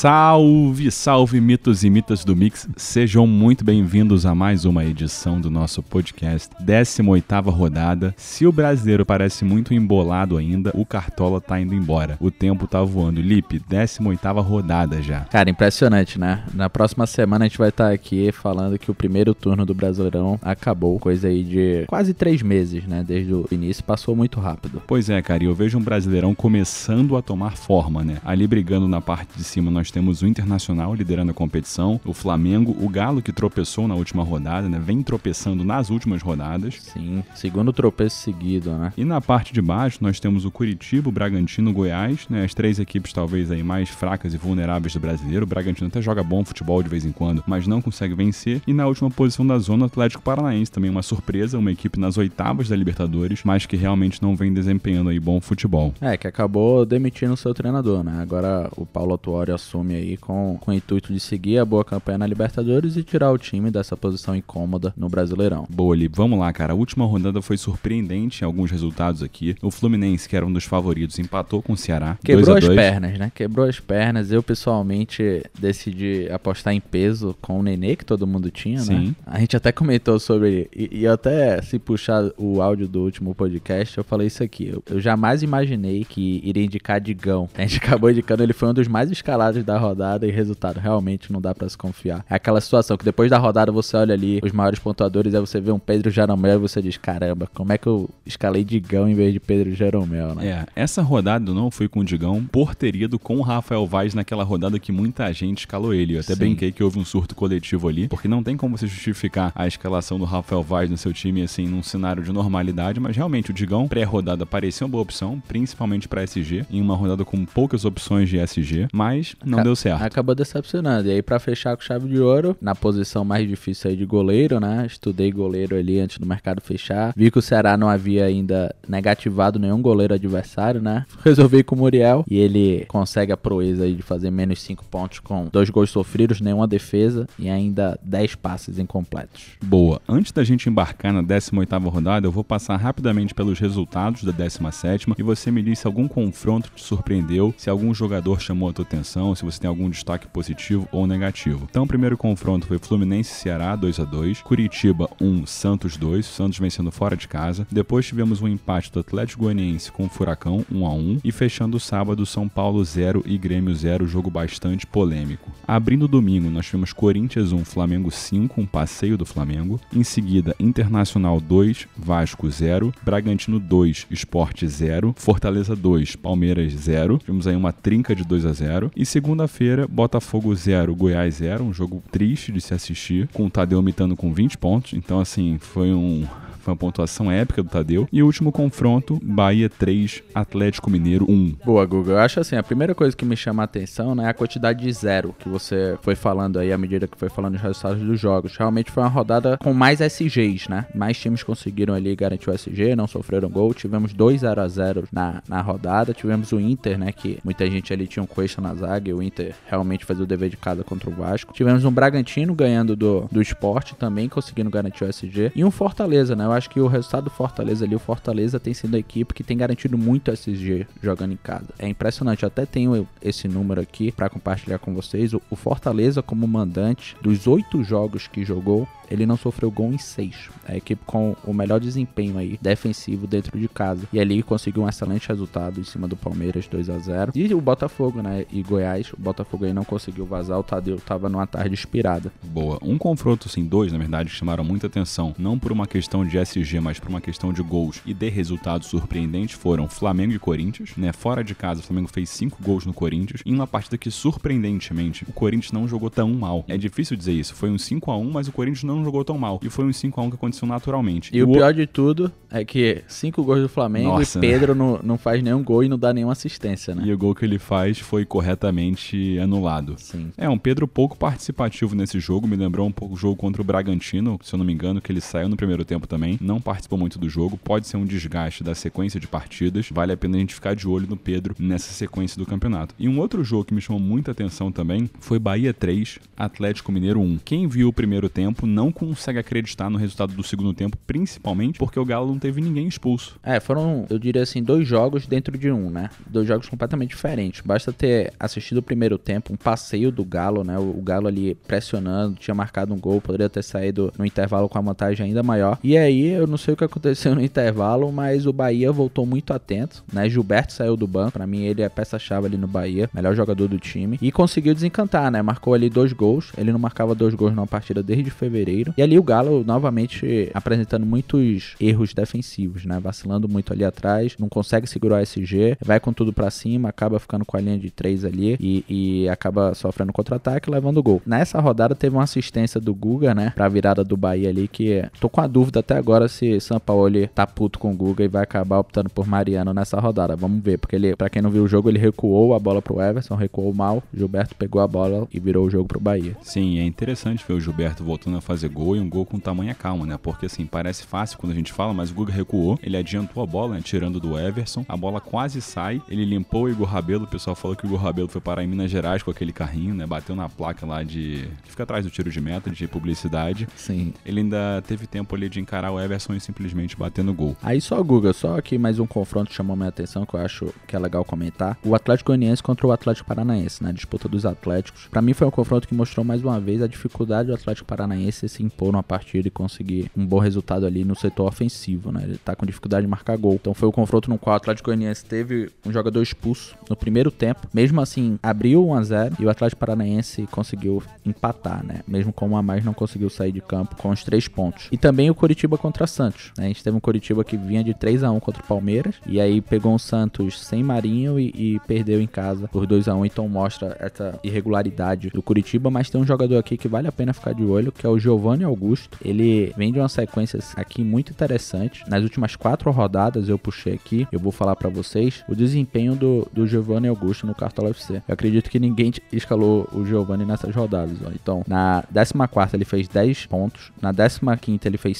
Salve, salve mitos e mitas do Mix. Sejam muito bem-vindos a mais uma edição do nosso podcast, 18ª rodada. Se o brasileiro parece muito embolado ainda, o Cartola tá indo embora. O tempo tá voando. Lipe, 18ª rodada já. Cara, impressionante, né? Na próxima semana a gente vai estar aqui falando que o primeiro turno do Brasileirão acabou. Coisa aí de quase três meses, né? Desde o início, passou muito rápido. Pois é, cara, e eu vejo um Brasileirão começando a tomar forma, né? Ali brigando na parte de cima nós temos o Internacional liderando a competição, o Flamengo, o Galo que tropeçou na última rodada, né? Vem tropeçando nas últimas rodadas. Sim, segundo tropeço seguido, né? E na parte de baixo nós temos o Curitiba, o Bragantino, o Goiás, né? As três equipes talvez aí mais fracas e vulneráveis do brasileiro. O Bragantino até joga bom futebol de vez em quando, mas não consegue vencer. E na última posição da zona, o Atlético Paranaense, também uma surpresa, uma equipe nas oitavas da Libertadores, mas que realmente não vem desempenhando aí bom futebol. É, que acabou demitindo o seu treinador, né? Agora o Paulo Tuori assume aí com, com o intuito de seguir a boa campanha na Libertadores e tirar o time dessa posição incômoda no Brasileirão. Boa, Li. Vamos lá, cara. A última rodada foi surpreendente em alguns resultados aqui. O Fluminense, que era um dos favoritos, empatou com o Ceará. Quebrou as 2 a 2. pernas, né? Quebrou as pernas. Eu, pessoalmente, decidi apostar em peso com o Nenê, que todo mundo tinha, né? Sim. A gente até comentou sobre. E, e até se puxar o áudio do último podcast, eu falei isso aqui. Eu, eu jamais imaginei que iria indicar Digão. A gente acabou indicando, ele foi um dos mais escalados da rodada e resultado. Realmente não dá pra se confiar. É aquela situação que depois da rodada você olha ali os maiores pontuadores, aí você vê um Pedro Jeromel e você diz: caramba, como é que eu escalei Digão em vez de Pedro Jeromel, né? É, essa rodada não fui com o Digão por ter ido com o Rafael Vaz naquela rodada que muita gente escalou ele. Eu até Sim. brinquei que houve um surto coletivo ali, porque não tem como você justificar a escalação do Rafael Vaz no seu time assim num cenário de normalidade, mas realmente o Digão pré-rodada parecia uma boa opção, principalmente pra SG, em uma rodada com poucas opções de SG, mas não Aca- deu certo. Acabou decepcionando. E aí, pra fechar com chave de ouro, na posição mais difícil aí de goleiro, né? Estudei goleiro ali antes do mercado fechar. Vi que o Ceará não havia ainda negativado nenhum goleiro adversário, né? Resolvi com o Muriel. E ele consegue a proeza aí de fazer menos 5 pontos com dois gols sofridos, nenhuma defesa e ainda 10 passes incompletos. Boa. Antes da gente embarcar na 18ª rodada, eu vou passar rapidamente pelos resultados da 17ª e você me diz se algum confronto te surpreendeu, se algum jogador chamou a tua atenção, se você tem algum destaque positivo ou negativo. Então, o primeiro confronto foi Fluminense Ceará 2 a 2, Curitiba 1, Santos 2, Santos vencendo fora de casa. Depois tivemos um empate do Atlético Goianiense com o Furacão 1 a 1 e fechando o sábado São Paulo 0 e Grêmio 0, jogo bastante polêmico. Abrindo o domingo, nós tivemos Corinthians 1, Flamengo 5, um passeio do Flamengo. Em seguida, Internacional 2, Vasco 0, Bragantino 2, Sport 0, Fortaleza 2, Palmeiras 0. Tivemos aí uma trinca de 2 a 0. E segunda-feira, Botafogo 0, Goiás 0, um jogo triste de se assistir, com o Tadeu mitando com 20 pontos. Então, assim, foi um foi uma pontuação épica do Tadeu. E o último confronto, Bahia 3, Atlético Mineiro 1. Boa, Google. Eu acho assim, a primeira coisa que me chama a atenção, né, é a quantidade de zero que você foi falando aí à medida que foi falando os resultados dos jogos. Realmente foi uma rodada com mais SGs, né? Mais times conseguiram ali garantir o SG, não sofreram gol. Tivemos dois 0 a 0 na, na rodada. Tivemos o Inter, né, que muita gente ali tinha um question na zaga e o Inter realmente fazia o dever de casa contra o Vasco. Tivemos um Bragantino ganhando do, do esporte também, conseguindo garantir o SG. E um Fortaleza, né? Eu acho que o resultado do Fortaleza ali, o Fortaleza tem sido a equipe que tem garantido muito SG jogando em casa. É impressionante, eu até tenho esse número aqui pra compartilhar com vocês. O, Fortaleza, como mandante, dos oito jogos que jogou, ele não sofreu gol em seis. É a equipe com o melhor desempenho aí defensivo dentro de casa. E ali conseguiu um excelente resultado em cima do Palmeiras 2 a 0 E o Botafogo, né? E Goiás, o Botafogo aí não conseguiu vazar, o Tadeu tava numa tarde inspirada. Boa. Um confronto, assim, dois, na verdade, que chamaram muita atenção, não por uma questão de SG, mas por uma questão de gols e de resultados surpreendentes, foram Flamengo e Corinthians, né? Fora de casa, o Flamengo fez cinco gols no Corinthians, em uma partida que, surpreendentemente, o Corinthians não jogou tão mal. É difícil dizer isso. Foi um 5 a 1 mas o Corinthians não jogou tão mal. E foi um 5 a 1 que aconteceu naturalmente. E o pior de tudo é que cinco gols do Flamengo Nossa, e né? Pedro não, não faz nenhum gol e não dá nenhuma assistência, né? E o gol que ele faz foi corretamente anulado. Sim. É, um Pedro pouco participativo nesse jogo, me lembrou um pouco o jogo contra o Bragantino, se eu não me engano, que ele saiu no primeiro tempo também, não participou muito do jogo, pode ser um desgaste da sequência de partidas, vale a pena a gente ficar de olho no Pedro nessa sequência do campeonato. E um outro jogo que me chamou muita atenção também foi Bahia 3, Atlético Mineiro 1. Quem viu o primeiro tempo não consegue acreditar no resultado do segundo tempo, principalmente porque o Galo teve ninguém expulso. É, foram, eu diria assim, dois jogos dentro de um, né? Dois jogos completamente diferentes. Basta ter assistido o primeiro tempo, um passeio do Galo, né? O Galo ali pressionando, tinha marcado um gol, poderia ter saído no intervalo com a vantagem ainda maior. E aí, eu não sei o que aconteceu no intervalo, mas o Bahia voltou muito atento, né? Gilberto saiu do banco, para mim ele é peça-chave ali no Bahia, melhor jogador do time, e conseguiu desencantar, né? Marcou ali dois gols, ele não marcava dois gols numa partida desde fevereiro. E ali o Galo novamente apresentando muitos erros defensivos, né? Vacilando muito ali atrás, não consegue segurar o SG, vai com tudo para cima, acaba ficando com a linha de três ali e, e acaba sofrendo contra-ataque, levando gol. Nessa rodada teve uma assistência do Guga, né? Pra virada do Bahia ali, que tô com a dúvida até agora se São Paulo tá puto com o Guga e vai acabar optando por Mariano nessa rodada. Vamos ver, porque ele, para quem não viu o jogo, ele recuou a bola pro Everson, recuou mal, Gilberto pegou a bola e virou o jogo pro Bahia. Sim, é interessante ver o Gilberto voltando a fazer gol e um gol com tamanha calma, né? Porque assim, parece fácil quando a gente fala, mas o Guga recuou, ele adiantou a bola, né? Tirando do Everson, a bola quase sai, ele limpou o Igor Rabelo, o pessoal falou que o Igor Rabelo foi parar em Minas Gerais com aquele carrinho, né? Bateu na placa lá de. que fica atrás do tiro de meta, de publicidade. Sim. Ele ainda teve tempo ali de encarar o Everson e simplesmente bater no gol. Aí só, Guga, só aqui mais um confronto chamou minha atenção que eu acho que é legal comentar. O Atlético Goianiense contra o Atlético Paranaense, né? Disputa dos Atléticos. Para mim foi um confronto que mostrou mais uma vez a dificuldade do Atlético Paranaense se impor numa partida e conseguir um bom resultado ali no setor ofensivo, né? Ele tá com dificuldade de marcar gol. Então foi o confronto no qual o Atlético Goianiense teve um jogador expulso no primeiro tempo. Mesmo assim, abriu 1 a 0 e o Atlético Paranaense conseguiu empatar, né? Mesmo com um a mais não conseguiu sair de campo com os três pontos. E também o Curitiba contra Santos, né? A gente teve um Curitiba que vinha de 3 a 1 contra o Palmeiras e aí pegou um Santos sem Marinho e, e perdeu em casa por 2 a 1 então mostra essa irregularidade do Curitiba, mas tem um jogador aqui que vale a pena ficar de olho, que é o Giovanni Augusto. Ele vem de uma sequência aqui muito interessante. Nas últimas quatro rodadas eu puxei aqui, eu vou falar para vocês o desempenho do, do Giovanni Augusto no Cartola FC. Eu acredito que ninguém escalou o Giovanni nessas rodadas. Ó. Então, na 14 ele fez 10 pontos, na 15 ele fez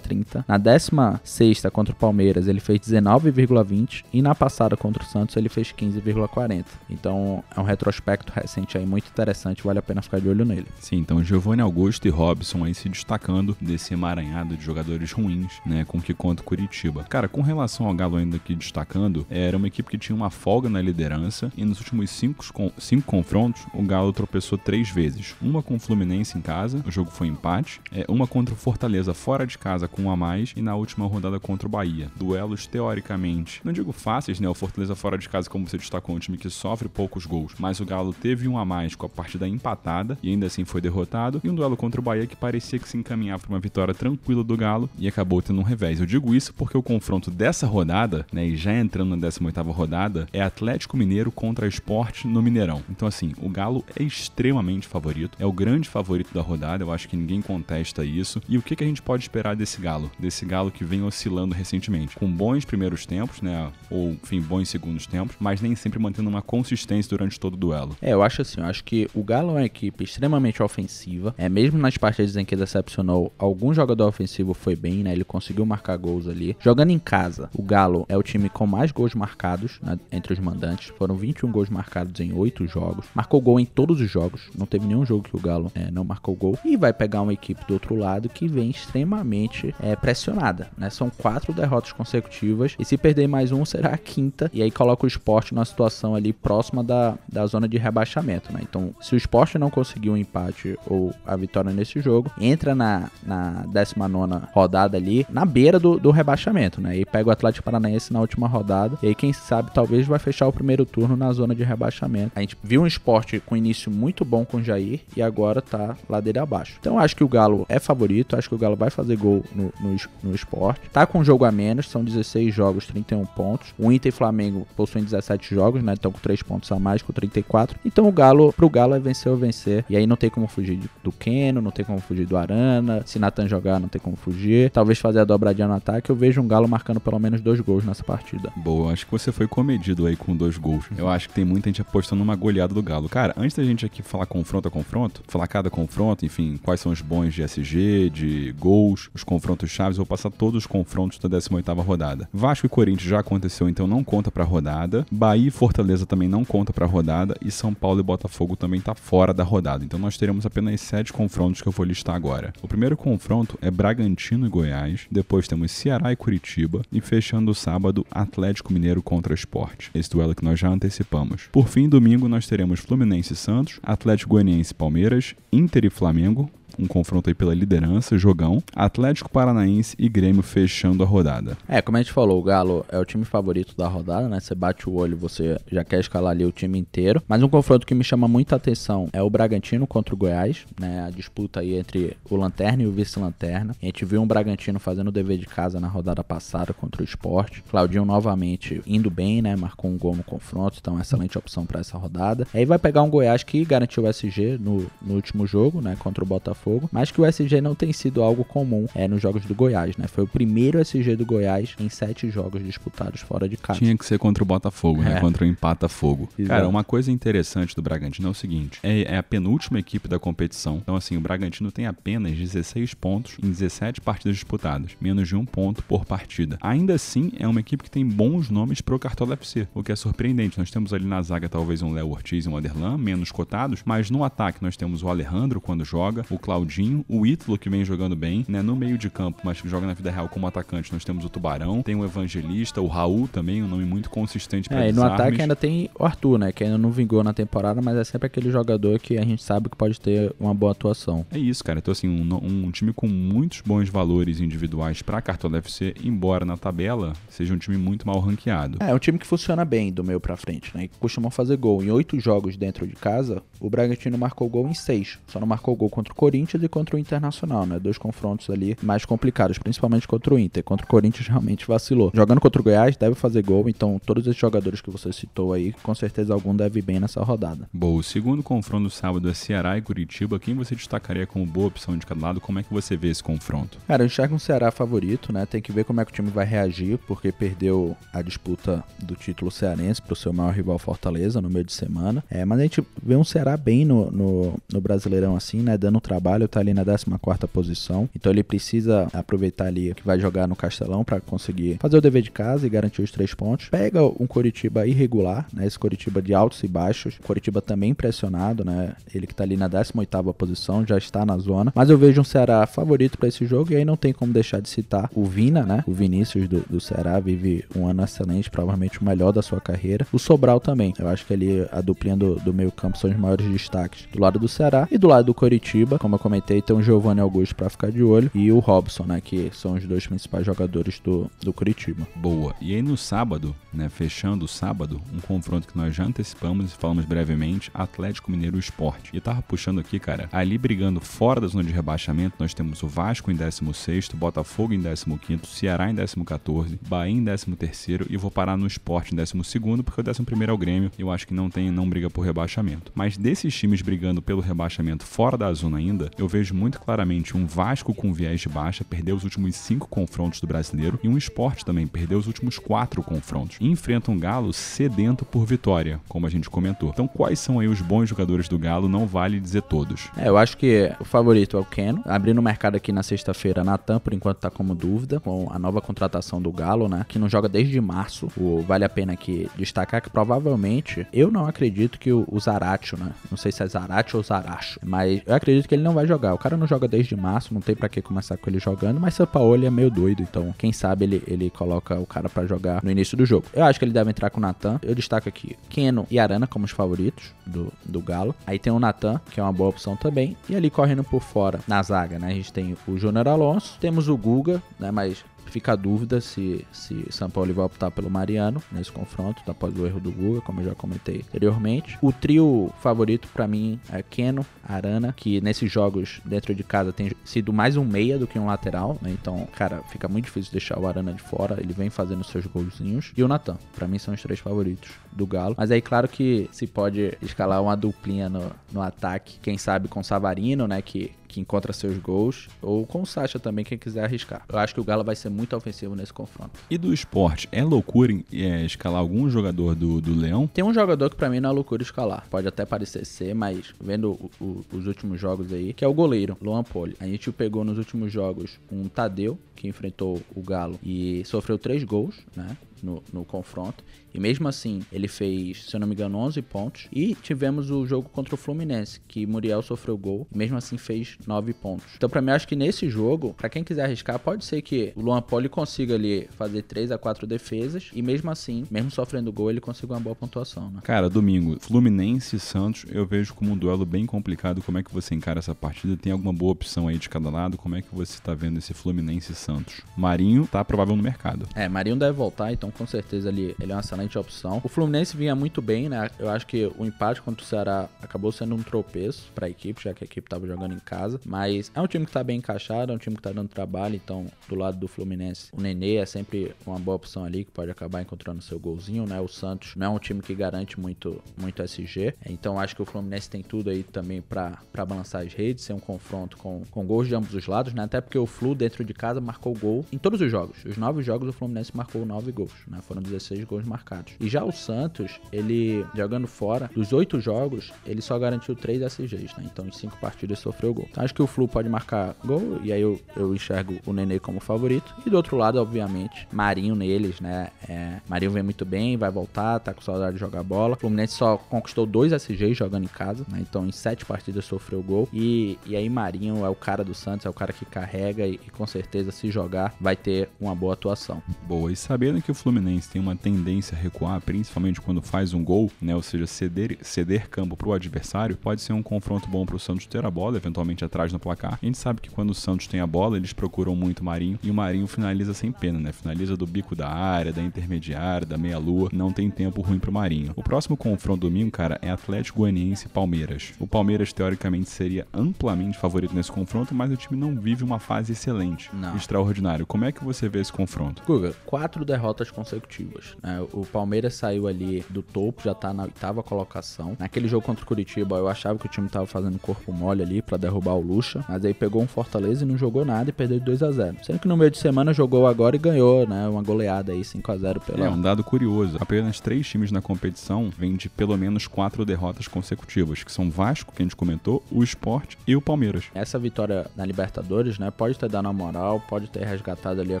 5,30, na 16 contra o Palmeiras ele fez 19,20 e na passada contra o Santos ele fez 15,40. Então, é um retrospecto recente aí muito interessante, vale a pena ficar de olho nele. Sim, então Giovanni Augusto e Robson aí se destacando desse emaranhado de jogadores ruins, né, com que conta o Curitiba. Cara, com relação ao Galo ainda aqui destacando, era uma equipe que tinha uma folga na liderança e nos últimos cinco, cinco confrontos o Galo tropeçou três vezes. Uma com o Fluminense em casa, o jogo foi empate, é, uma contra o Fortaleza fora de casa com um a mais e na última rodada contra o Bahia. Duelos teoricamente, não digo fáceis, né, o Fortaleza fora de casa como você destacou, um time que sofre poucos gols, mas o Galo teve um a mais com a partida empatada e ainda assim foi derrotado, e um duelo contra o Bahia que parecia que se encaminhava para uma vitória tranquila do Galo e acabou tendo um revés. Eu digo isso porque o confronto dessa rodada, né, e já entrando na 18ª rodada, é Atlético Mineiro contra Esporte no Mineirão. Então assim, o Galo é extremamente favorito, é o grande favorito da rodada, eu acho que ninguém contesta isso. E o que, que a gente pode esperar desse Galo? Desse Galo que vem oscilando recentemente, com bons primeiros tempos, né, ou enfim, bons segundos tempos, mas nem sempre mantendo uma consistência durante todo o duelo. É, eu acho assim, eu acho que o Galo é uma equipe extremamente ofensiva. É mesmo nas partidas em que decepcionou, algum jogador ofensivo foi bem, né? Ele conseguiu marcar gols ali. Jogando em casa, o Galo é o time com mais gols marcados né, entre os mandantes. Foram 21 gols marcados em 8 jogos. Marcou gol em todos os jogos. Não teve nenhum jogo que o Galo é, não marcou gol. E vai pegar uma equipe do outro lado que vem extremamente é, pressionada, né? São quatro derrotas consecutivas. E se perder mais um, será a quinta. E aí coloca o esporte numa situação ali próxima da, da zona de rebaixamento, né? Então, se o esporte não conseguir um empate ou a vitória nesse jogo, entra na, na 19 rodada ali, na beira do, do rebaixamento, né? E pega o Atlético Paranaense na última rodada. E aí, quem sabe, talvez vai fechar o primeiro turno na zona de rebaixamento. A gente viu um esporte com início muito bom com o Jair e agora tá ladeira abaixo. Então, acho que o Galo é favorito, acho que o Galo vai fazer gol no, no, no esporte. Tá com um jogo a menos, são 16 jogos, 31 pontos. O Inter e Flamengo possuem 17 jogos, né? Estão com 3 pontos a mais, com 34. Então, o Galo, pro Galo é vencer ou vencer. E aí não tem como fugir do Keno, não tem como fugir do Arana. Se Nathan jogar, não tem como fugir. Talvez fazer a dobradinha no ataque. Eu vejo um Galo marcando pelo menos dois gols nessa partida. Boa, acho que você foi comedido aí com dois gols. Eu acho que tem muita gente apostando numa goleada do Galo. Cara, antes da gente aqui falar confronto a confronto, falar cada confronto, enfim, quais são os bons de SG, de gols, os confrontos chaves, eu vou passar todos os confrontos da 18ª rodada. Vasco e Corinthians já aconteceu, então não conta pra rodada. Bahia e Fortaleza também não conta pra rodada. E São Paulo e Botafogo também tá fora da rodada. Então nós teremos apenas sete confrontos que eu vou listar agora. O primeiro confronto é Bragantino e Goiás. Depois temos Ceará e Curitiba. E fechando o sábado, Atlético Mineiro contra Esporte. Esse duelo que nós já antecipamos. Por fim, domingo, nós teremos Fluminense e Santos, Atlético Goianiense e Palmeiras, Inter e Flamengo, um confronto aí pela liderança, jogão. Atlético Paranaense e Grêmio fechando a rodada. É, como a gente falou, o Galo é o time favorito da rodada, né? Você bate o olho, você já quer escalar ali o time inteiro. Mas um confronto que me chama muita atenção é o Bragantino contra o Goiás, né? A disputa aí entre o Lanterna e o Vice-Lanterna. A gente viu um Bragantino fazendo o dever de casa na rodada passada contra o Esporte. Claudinho novamente indo bem, né? Marcou um gol no confronto, então excelente opção para essa rodada. Aí vai pegar um Goiás que garantiu o SG no, no último jogo, né? Contra o Botafogo Botafogo, mas que o SG não tem sido algo comum é, nos jogos do Goiás, né? Foi o primeiro SG do Goiás em sete jogos disputados fora de casa. Tinha que ser contra o Botafogo, né? É. Contra o Empata Fogo. Exato. Cara, uma coisa interessante do Bragantino é o seguinte: é, é, a penúltima equipe da competição. Então, assim, o Bragantino tem apenas 16 pontos em 17 partidas disputadas, menos de um ponto por partida. Ainda assim, é uma equipe que tem bons nomes pro Cartola FC, o que é surpreendente. Nós temos ali na zaga talvez um Léo Ortiz e um Aderlan, menos cotados, mas no ataque nós temos o Alejandro quando joga, o Cláudio Claudinho, o Ítalo, que vem jogando bem, né? No meio de campo, mas que joga na vida real como atacante, nós temos o Tubarão, tem o Evangelista, o Raul também, um nome muito consistente para É, e no ataque ainda tem o Arthur, né? Que ainda não vingou na temporada, mas é sempre aquele jogador que a gente sabe que pode ter uma boa atuação. É isso, cara. Então, assim, um, um time com muitos bons valores individuais pra Cartola FC, embora na tabela seja um time muito mal ranqueado. É, é um time que funciona bem do meio pra frente, né? Que costumam fazer gol. Em oito jogos dentro de casa, o Bragantino marcou gol em seis. Só não marcou gol contra o Corinthians Corinthians e contra o Internacional, né? Dois confrontos ali mais complicados, principalmente contra o Inter. Contra o Corinthians realmente vacilou. Jogando contra o Goiás, deve fazer gol, então todos esses jogadores que você citou aí, com certeza algum deve ir bem nessa rodada. Bom, o segundo confronto do sábado é Ceará e Curitiba. Quem você destacaria como boa opção de cada lado? Como é que você vê esse confronto? Cara, eu enxergo um Ceará favorito, né? Tem que ver como é que o time vai reagir, porque perdeu a disputa do título cearense pro seu maior rival Fortaleza no meio de semana. É, mas a gente vê um Ceará bem no, no, no Brasileirão assim, né? Dando trabalho trabalho, tá ali na 14 posição. Então ele precisa aproveitar ali que vai jogar no Castelão para conseguir fazer o dever de casa e garantir os três pontos. Pega um Coritiba irregular, né? Esse Coritiba de altos e baixos. Coritiba também pressionado, né? Ele que tá ali na 18 posição, já está na zona. Mas eu vejo um Ceará favorito para esse jogo e aí não tem como deixar de citar o Vina, né? O Vinícius do, do Ceará vive um ano excelente, provavelmente o melhor da sua carreira. O Sobral também. Eu acho que ali a duplinha do, do meio campo são os maiores destaques do lado do Ceará e do lado do Coritiba, como eu comentei, tem o Giovanni Augusto para ficar de olho e o Robson, né, que são os dois principais jogadores do, do Curitiba. Boa. E aí no sábado, né, fechando o sábado, um confronto que nós já antecipamos e falamos brevemente, Atlético Mineiro Esporte. E tava puxando aqui, cara, ali brigando fora da zona de rebaixamento, nós temos o Vasco em 16º, Botafogo em 15º, Ceará em 14º, Bahia em 13º e vou parar no Esporte em 12º, porque o 11º é o Grêmio, eu acho que não tem, não briga por rebaixamento. Mas desses times brigando pelo rebaixamento fora da zona ainda, eu vejo muito claramente um Vasco com viés de baixa, perdeu os últimos cinco confrontos do brasileiro, e um esporte também, perdeu os últimos quatro confrontos. E enfrenta um Galo sedento por vitória, como a gente comentou. Então, quais são aí os bons jogadores do Galo? Não vale dizer todos. É, eu acho que o favorito é o Keno. Abrindo o mercado aqui na sexta-feira, Natan, por enquanto tá como dúvida, com a nova contratação do Galo, né? Que não joga desde março. O, vale a pena aqui destacar que provavelmente, eu não acredito que o, o Zaratio, né? Não sei se é Zaratio ou Zaracho, mas eu acredito que ele não vai jogar. O cara não joga desde março, não tem para que começar com ele jogando, mas São Paulo é meio doido, então quem sabe ele, ele coloca o cara para jogar no início do jogo. Eu acho que ele deve entrar com o Natan. Eu destaco aqui Keno e Arana como os favoritos do, do Galo. Aí tem o Natan, que é uma boa opção também. E ali correndo por fora, na zaga, né? A gente tem o Júnior Alonso, temos o Guga, né? Mas fica a dúvida se, se São Paulo vai optar pelo Mariano nesse confronto, após o erro do Guga, como eu já comentei anteriormente. O trio favorito para mim é Keno, Arana, que nesses jogos dentro de casa tem sido mais um meia do que um lateral, né? Então, cara, fica muito difícil deixar o Arana de fora, ele vem fazendo seus golzinhos. E o Natan, para mim são os três favoritos do Galo. Mas aí, claro que se pode escalar uma duplinha no, no ataque, quem sabe com Savarino, né, que que encontra seus gols, ou com o Sacha também, quem quiser arriscar. Eu acho que o Galo vai ser muito ofensivo nesse confronto. E do esporte, é loucura é, escalar algum jogador do, do Leão? Tem um jogador que para mim não é loucura escalar. Pode até parecer ser, mas vendo o, o, os últimos jogos aí, que é o goleiro, Luan Poli. A gente pegou nos últimos jogos um Tadeu, que enfrentou o Galo e sofreu três gols, né? no, no confronto. E mesmo assim, ele fez, se eu não me engano, 11 pontos. E tivemos o jogo contra o Fluminense, que Muriel sofreu gol. E mesmo assim fez 9 pontos. Então, pra mim, acho que nesse jogo, para quem quiser arriscar, pode ser que o Luan Poli consiga ali fazer 3 a 4 defesas. E mesmo assim, mesmo sofrendo gol, ele consiga uma boa pontuação, né? Cara, domingo, Fluminense e Santos, eu vejo como um duelo bem complicado. Como é que você encara essa partida? Tem alguma boa opção aí de cada lado? Como é que você tá vendo esse Fluminense e Santos? Marinho tá provável no mercado. É, Marinho deve voltar, então com certeza ele, ele é uma excelente opção. O Fluminense vinha muito bem, né? Eu acho que o empate contra o Ceará acabou sendo um tropeço para a equipe, já que a equipe tava jogando em casa. Mas é um time que tá bem encaixado, é um time que tá dando trabalho, então do lado do Fluminense, o Nenê é sempre uma boa opção ali, que pode acabar encontrando seu golzinho, né? O Santos não é um time que garante muito, muito SG, então acho que o Fluminense tem tudo aí também para balançar as redes, ser um confronto com, com gols de ambos os lados, né? Até porque o Flu dentro de casa marcou gol em todos os jogos. Os nove jogos o Fluminense marcou nove gols, né? Foram 16 gols marcados. E já o Santos, ele jogando fora, dos oito jogos, ele só garantiu três SGs, né? Então em cinco partidas sofreu gol. Então acho que o Flu pode marcar gol, e aí eu, eu enxergo o Nenê como favorito. E do outro lado, obviamente, Marinho neles, né? É, Marinho vem muito bem, vai voltar, tá com saudade de jogar bola. O Fluminense só conquistou dois SGs jogando em casa, né? Então em sete partidas sofreu gol. E, e aí Marinho é o cara do Santos, é o cara que carrega e, e com certeza se jogar vai ter uma boa atuação. Boa, e sabendo que o Fluminense tem uma tendência recuar, principalmente quando faz um gol, né? Ou seja, ceder, ceder campo pro adversário, pode ser um confronto bom pro Santos ter a bola, eventualmente atrás no placar. A gente sabe que quando o Santos tem a bola, eles procuram muito o Marinho, e o Marinho finaliza sem pena, né? Finaliza do bico da área, da intermediária, da meia-lua, não tem tempo ruim pro Marinho. O próximo confronto domingo, cara, é Atlético Goianiense e Palmeiras. O Palmeiras, teoricamente, seria amplamente favorito nesse confronto, mas o time não vive uma fase excelente, Não. extraordinário. Como é que você vê esse confronto? Guga, quatro derrotas consecutivas. né? O Palmeiras saiu ali do topo, já tá na oitava colocação. Naquele jogo contra o Curitiba, eu achava que o time tava fazendo corpo mole ali pra derrubar o Lucha, mas aí pegou um Fortaleza e não jogou nada e perdeu de 2 a 0 Sendo que no meio de semana jogou agora e ganhou, né? Uma goleada aí, 5 a 0 pela. É um dado curioso. Apenas três times na competição vêm de pelo menos quatro derrotas consecutivas, que são Vasco, que a gente comentou, o Sport e o Palmeiras. Essa vitória na Libertadores, né, pode ter dado uma moral, pode ter resgatado ali a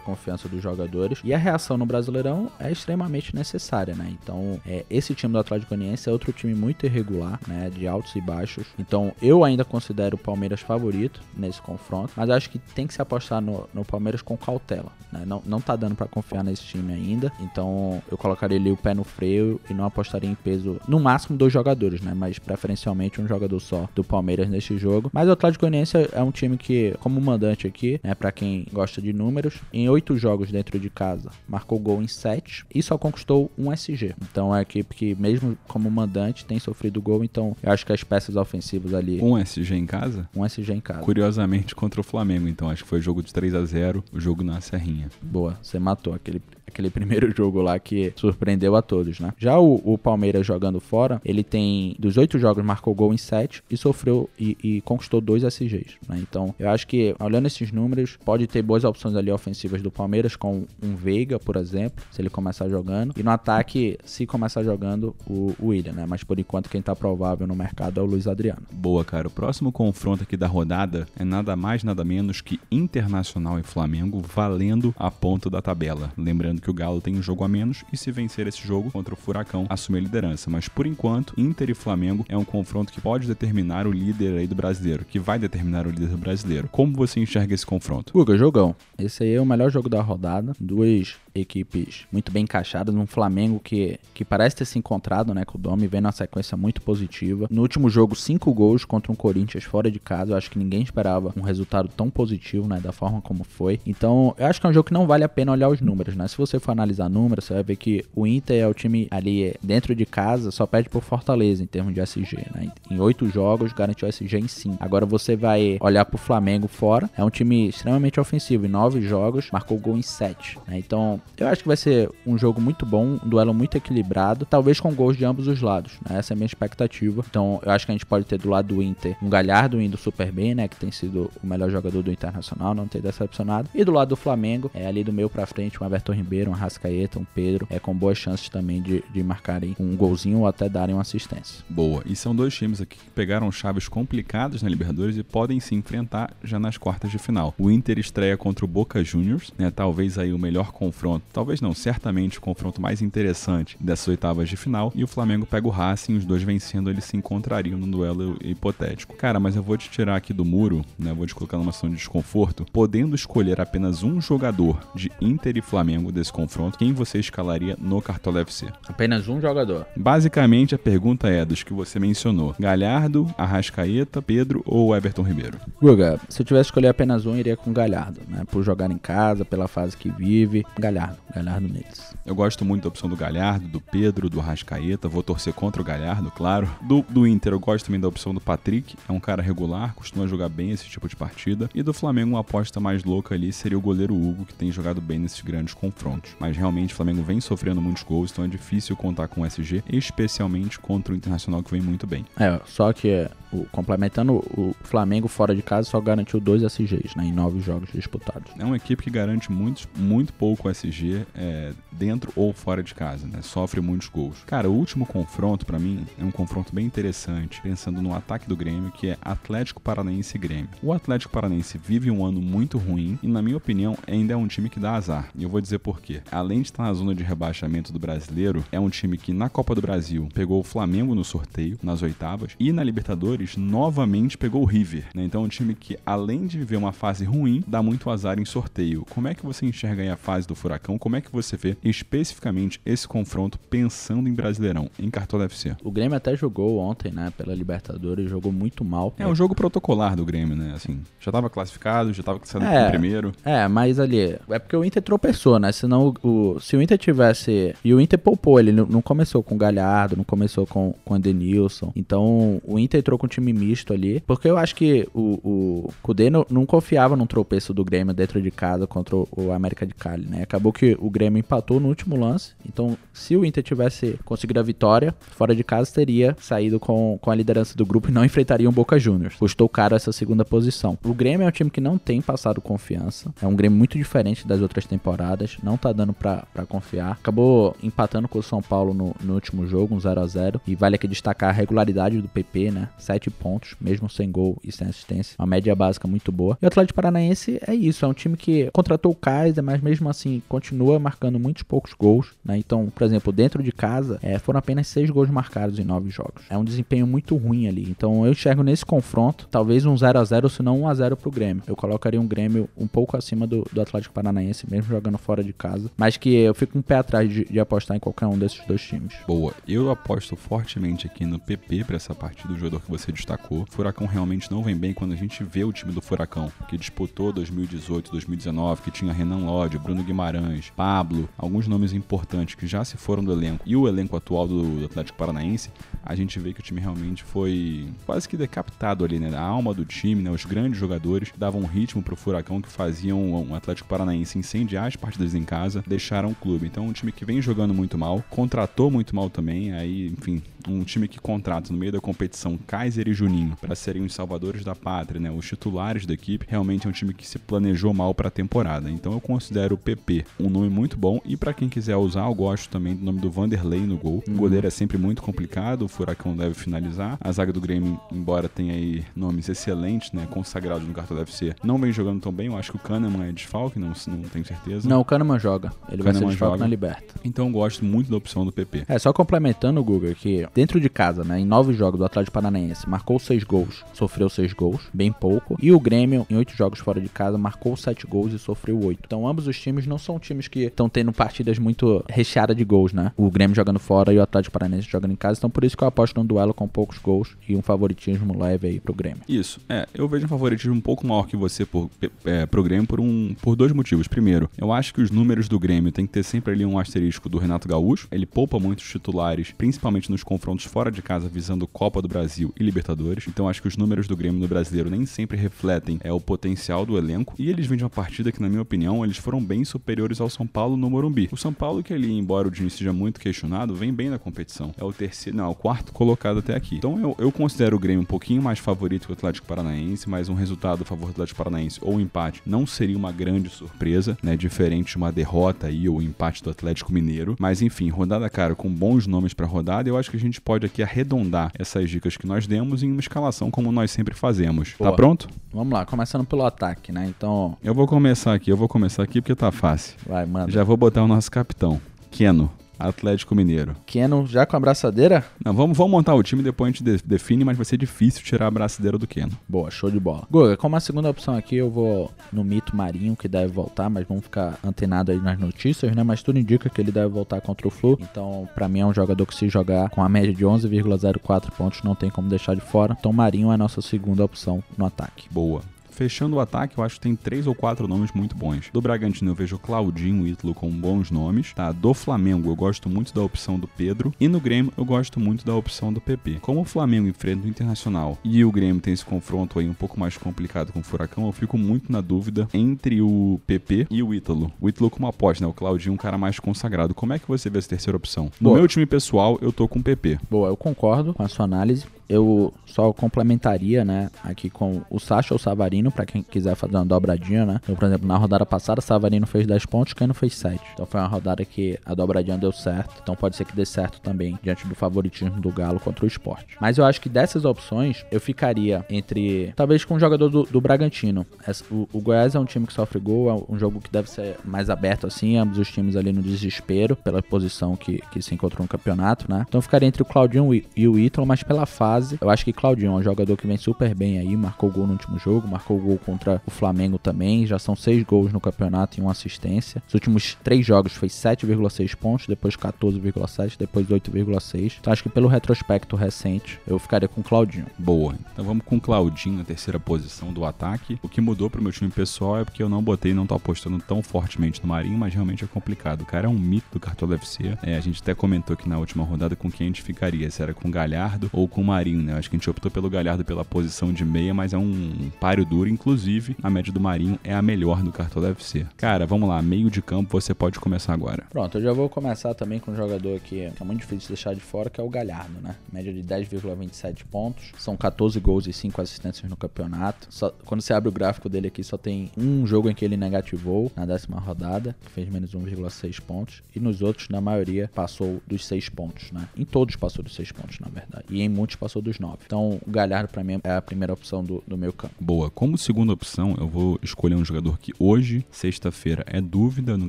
confiança dos jogadores. E a reação no Brasileirão é extremamente necessária, né? Então, é, esse time do Atlético Goianiense é outro time muito irregular, né, de altos e baixos. Então, eu ainda considero o Palmeiras favorito nesse confronto, mas acho que tem que se apostar no, no Palmeiras com cautela, né? Não, não tá dando pra confiar nesse time ainda. Então, eu colocaria ali o pé no freio e não apostaria em peso, no máximo dois jogadores, né? Mas preferencialmente um jogador só do Palmeiras neste jogo. Mas o Atlético Goianiense é um time que, como mandante aqui, né, para quem gosta de números, em oito jogos dentro de casa, marcou gol em sete e só conquistou um SG. Então é uma equipe que, mesmo como mandante, tem sofrido gol. Então eu acho que as peças ofensivas ali, Um SG em casa? um SG em casa. Curiosamente contra o Flamengo, então acho que foi jogo de 3 a 0 o jogo na Serrinha. Boa, você matou aquele, aquele primeiro jogo lá que surpreendeu a todos, né? Já o, o Palmeiras jogando fora, ele tem dos oito jogos marcou gol em sete e sofreu e, e conquistou dois SGs, né? Então eu acho que olhando esses números pode ter boas opções ali ofensivas do Palmeiras com um Veiga, por exemplo, se ele começar jogando e no ataque se começar jogando o, o William, né? Mas por enquanto quem tá provável no mercado é o Luiz Adriano. Boa, cara. O próximo confronto aqui da rodada é nada mais, nada menos que Internacional e Flamengo valendo a ponta da tabela. Lembrando que o Galo tem um jogo a menos e se vencer esse jogo contra o Furacão, assume a liderança. Mas por enquanto, Inter e Flamengo é um confronto que pode determinar o líder aí do brasileiro, que vai determinar o líder do brasileiro. Como você enxerga esse confronto? Guga, jogão. Esse aí é o melhor jogo da rodada. Duas equipes muito bem encaixadas. Um Flamengo que, que parece ter se encontrado né, com o Domi, vem numa sequência muito positiva. No último jogo, cinco gols contra um Corinthians fora de casa. Eu acho que ninguém esperava um resultado tão positivo, né? Da forma como foi. Então, eu acho que é um jogo que não vale a pena olhar os números, né? Se você for analisar números, você vai ver que o Inter é o time ali dentro de casa, só perde por Fortaleza em termos de SG, né? Em oito jogos, garantiu SG em cinco. Agora você vai olhar pro Flamengo fora, é um time extremamente ofensivo. Em nove jogos, marcou gol em sete. né? Então, eu acho que vai ser um jogo muito bom, um duelo muito equilibrado, talvez com gols de ambos os lados, né? Essa é a minha expectativa. Então, eu acho que a gente pode ter do lado do Inter um Galhardo indo super bem, né? Que tem sido o melhor jogador do Internacional, não ter decepcionado. E do lado do Flamengo, é ali do meio pra frente, um Everton Ribeiro um Rascaeta, um Pedro, é com boas chances também de, de marcarem um golzinho ou até darem uma assistência. Boa. E são dois times aqui que pegaram chaves complicadas na Libertadores e podem se enfrentar já nas quartas de final. O Inter estreia contra o Boca Juniors, né? Talvez aí o melhor confronto, talvez não, certamente o confronto mais interessante dessas oitavas de final. E o Flamengo pega o Racing, os dois vencendo, eles se encontrariam num duelo hipotético. Cara, mas eu vou te tirar aqui do muro, né? Vou te colocar numa situação de desconforto, podendo escolher apenas um jogador de Inter e Flamengo desse confronto, quem você escalaria no Cartola FC? Apenas um jogador. Basicamente, a pergunta é dos que você mencionou: Galhardo, Arrascaeta, Pedro ou Everton Ribeiro? Guga, se eu tivesse escolher apenas um, iria com Galhardo, né? Por jogar em casa, pela fase que vive. Galhardo, Galhardo neles. Eu gosto muito da opção do Galhardo, do Pedro, do Arrascaeta. Vou torcer contra o Galhardo, claro. Do, do Inter, eu gosto também da opção do Patrick. É um cara regular, costuma jogar bem esse tipo de partida. E do Flamengo, uma aposta mais louca ali seria o goleiro Hugo, que tem jogado bem nesses grandes confrontos. Mas realmente o Flamengo vem sofrendo muitos gols, então é difícil contar com o SG, especialmente contra o Internacional que vem muito bem. É, só que o, complementando, o Flamengo fora de casa só garantiu dois SGs né, em nove jogos disputados. É uma equipe que garante muito, muito pouco SG é, dentro ou fora de casa, né? Sofre muitos gols. Cara, o último confronto, para mim, é um confronto bem interessante, pensando no ataque do Grêmio, que é Atlético Paranaense e Grêmio. O Atlético Paranaense vive um ano muito ruim e, na minha opinião, ainda é um time que dá azar. E eu vou dizer por quê. Além de estar na zona de rebaixamento do brasileiro, é um time que na Copa do Brasil pegou o Flamengo no sorteio, nas oitavas, e na Libertadores novamente pegou o River. Né? Então é um time que, além de viver uma fase ruim, dá muito azar em sorteio. Como é que você enxerga aí a fase do Furacão? Como é que você vê especificamente esse confronto pensando em Brasileirão, em Cartola FC? O Grêmio até jogou ontem, né, pela Libertadores, jogou muito mal. É um jogo protocolar do Grêmio, né? Assim, já tava classificado, já tava sendo é, primeiro. É, mas ali, é porque o Inter tropeçou, né? Senão, o, se o Inter tivesse. E o Inter poupou, ele não, começou com o Galhardo, não começou com, com o Edenilson. Então, o Inter entrou com um time misto ali. Porque eu acho que o, o Kudê não, não confiava num tropeço do Grêmio dentro de casa contra o, o América de Cali, né? Acabou que o Grêmio empatou no último lance. Então, se o Inter tivesse conseguido a vitória, fora de casa teria saído com, com a liderança do grupo e não enfrentaria o um Boca Juniors. Custou caro essa segunda posição. O Grêmio é um time que não tem passado confiança. É um Grêmio muito diferente das outras temporadas. Não tá dando pra, confiar. Acabou empatando com o São Paulo no, no último jogo, um 0 a 0 E vale aqui destacar a regularidade do PP, né? 7 pontos, mesmo sem gol e sem assistência. Uma média básica muito boa. E o Atlético Paranaense é isso. É um time que contratou o Kaiser, mas mesmo assim continua marcando muitos poucos gols. Né? Então, por exemplo, dentro de casa, é, foram apenas 6 gols marcados em 9 jogos. É um desempenho muito ruim ali. Então, eu enxergo nesse confronto, talvez um 0 a 0 se não 1 a 0 pro Grêmio. Eu colocaria um Grêmio um pouco acima do, do Atlético Paranaense, mesmo jogando fora de casa. Mas que eu fico um pé atrás de, de apostar em qualquer um desses dois times. Boa. Eu aposto fortemente aqui no PP para essa partida do jogador que você destacou. O Furacão realmente não vem bem quando a gente vê o time do Furacão, que disputou 2018, 2019, que tinha Renan Lodge, Bruno Guimarães, Pablo, alguns nomes importantes que já se foram do elenco, e o elenco atual do Atlético Paranaense, a gente vê que o time realmente foi quase que decapitado ali, né? A alma do time, né? Os grandes jogadores davam um ritmo pro Furacão que faziam um Atlético Paranaense incendiar as partidas em casa, deixaram o clube. Então, um time que vem jogando muito mal, contratou muito mal também, aí, enfim, um time que contrata no meio da competição Kaiser e Juninho para serem os salvadores da pátria, né, os titulares da equipe, realmente é um time que se planejou mal para a temporada. Então eu considero o PP um nome muito bom e para quem quiser usar, eu gosto também do nome do Vanderlei no gol. O goleiro é sempre muito complicado, Furacão deve finalizar. A zaga do Grêmio, embora tenha aí nomes excelentes, né, consagrados no cartão UFC, não vem jogando tão bem. Eu acho que o Kahneman é desfalque, não, não tenho certeza. Não, o Kahneman joga. Ele Kahneman vai ser desfalque joga. na Liberta. Então eu gosto muito da opção do PP. É, só complementando o Google que dentro de casa, né, em nove jogos do Atlético Paranaense, marcou seis gols, sofreu seis gols, bem pouco. E o Grêmio, em oito jogos fora de casa, marcou sete gols e sofreu oito. Então ambos os times não são times que estão tendo partidas muito recheadas de gols, né? O Grêmio jogando fora e o Atlético Paranaense jogando em casa. Então por isso que eu aposto num duelo com poucos gols e um favoritismo leve aí pro Grêmio. Isso, é. Eu vejo um favoritismo um pouco maior que você por, é, pro Grêmio por, um, por dois motivos. Primeiro, eu acho que os números do Grêmio tem que ter sempre ali um asterisco do Renato Gaúcho. Ele poupa muitos titulares, principalmente nos confrontos fora de casa visando Copa do Brasil e Libertadores. Então acho que os números do Grêmio no brasileiro nem sempre refletem é, o potencial do elenco. E eles vêm de uma partida que, na minha opinião, eles foram bem superiores ao São Paulo no Morumbi. O São Paulo, que ali, embora o Diniz seja muito questionado, vem bem na competição. É o terceiro, não, é o quarto colocado até aqui. Então eu, eu considero o Grêmio um pouquinho mais favorito que o Atlético Paranaense, mas um resultado a favor do Atlético Paranaense ou um empate não seria uma grande surpresa, né? Diferente de uma derrota aí ou empate do Atlético Mineiro. Mas enfim, rodada, cara, com bons nomes para rodada, eu acho que a gente pode aqui arredondar essas dicas que nós demos em uma escalação como nós sempre fazemos. Tá Boa. Tá pronto? Vamos lá, começando pelo ataque, né? Então. Eu vou começar aqui, eu vou começar aqui porque tá fácil. Vai, manda. Já vou botar o nosso capitão, Keno. Atlético Mineiro. Keno já com a braçadeira? Não, vamos, vamos montar o time depois a gente de, define, mas vai ser difícil tirar a braçadeira do Keno. Boa, show de bola. Guga, como a segunda opção aqui, eu vou no mito Marinho, que deve voltar, mas vamos ficar antenado aí nas notícias, né? Mas tudo indica que ele deve voltar contra o Flu. Então, para mim é um jogador que se jogar com a média de 11,04 pontos, não tem como deixar de fora. Então, Marinho é a nossa segunda opção no ataque. Boa. Fechando o ataque, eu acho que tem três ou quatro nomes muito bons. Do Bragantino eu vejo Claudinho e Ítalo com bons nomes, tá? Do Flamengo eu gosto muito da opção do Pedro e no Grêmio eu gosto muito da opção do PP. Como o Flamengo enfrenta o Internacional e o Grêmio tem esse confronto aí um pouco mais complicado com o Furacão, eu fico muito na dúvida entre o PP e o Ítalo. O Ítalo como aposta, né? O Claudinho um cara mais consagrado. Como é que você vê essa terceira opção? No Boa. meu time pessoal, eu tô com o PP. Boa, eu concordo com a sua análise eu só complementaria, né, aqui com o Sacha ou o Savarino, para quem quiser fazer uma dobradinha, né. Então, por exemplo, na rodada passada, Savarino fez 10 pontos, Cano fez 7. Então foi uma rodada que a dobradinha deu certo. Então pode ser que dê certo também diante do favoritismo do Galo contra o esporte. Mas eu acho que dessas opções, eu ficaria entre. Talvez com o jogador do, do Bragantino. O, o, Goiás é um time que sofre gol, é um jogo que deve ser mais aberto assim, ambos os times ali no desespero, pela posição que, que se encontrou no campeonato, né. Então ficaria entre o Claudinho e o Ítalo, mas pela fase. Eu acho que Claudinho é um jogador que vem super bem aí, marcou gol no último jogo, marcou gol contra o Flamengo também, já são seis gols no campeonato e uma assistência. Os últimos três jogos foi 7,6 pontos, depois 14,7, depois 8,6. Então acho que pelo retrospecto recente, eu ficaria com Claudinho. Boa. Então vamos com Claudinho na terceira posição do ataque. O que mudou pro meu time pessoal é porque eu não botei, não tô apostando tão fortemente no Marinho, mas realmente é complicado. O cara é um mito do Cartola FC. É, a gente até comentou aqui na última rodada com quem a gente ficaria, se era com Galhardo ou com Marinho Marinho, né? Acho que a gente optou pelo Galhardo pela posição de meia, mas é um páreo duro. Inclusive, a média do Marinho é a melhor do Cartola FC. Cara, vamos lá, meio de campo, você pode começar agora. Pronto, eu já vou começar também com um jogador aqui que é muito difícil de deixar de fora, que é o Galhardo, né? Média de 10,27 pontos, são 14 gols e 5 assistências no campeonato. Só, quando você abre o gráfico dele aqui, só tem um jogo em que ele negativou na décima rodada, que fez menos 1,6 pontos, e nos outros, na maioria, passou dos 6 pontos, né? Em todos passou dos 6 pontos, na verdade. E em muitos passou dos 9. Então, o Galhardo, para mim, é a primeira opção do, do meu campo. Boa. Como segunda opção, eu vou escolher um jogador que hoje, sexta-feira, é dúvida no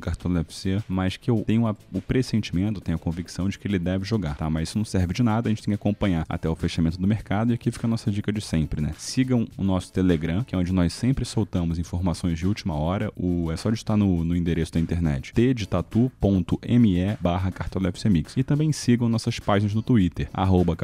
Cartola FC, mas que eu tenho a, o pressentimento, tenho a convicção de que ele deve jogar, tá? Mas isso não serve de nada, a gente tem que acompanhar até o fechamento do mercado e aqui fica a nossa dica de sempre, né? Sigam o nosso Telegram, que é onde nós sempre soltamos informações de última hora. O, é só digitar no, no endereço da internet tdetatu.me barra Mix. E também sigam nossas páginas no Twitter, arroba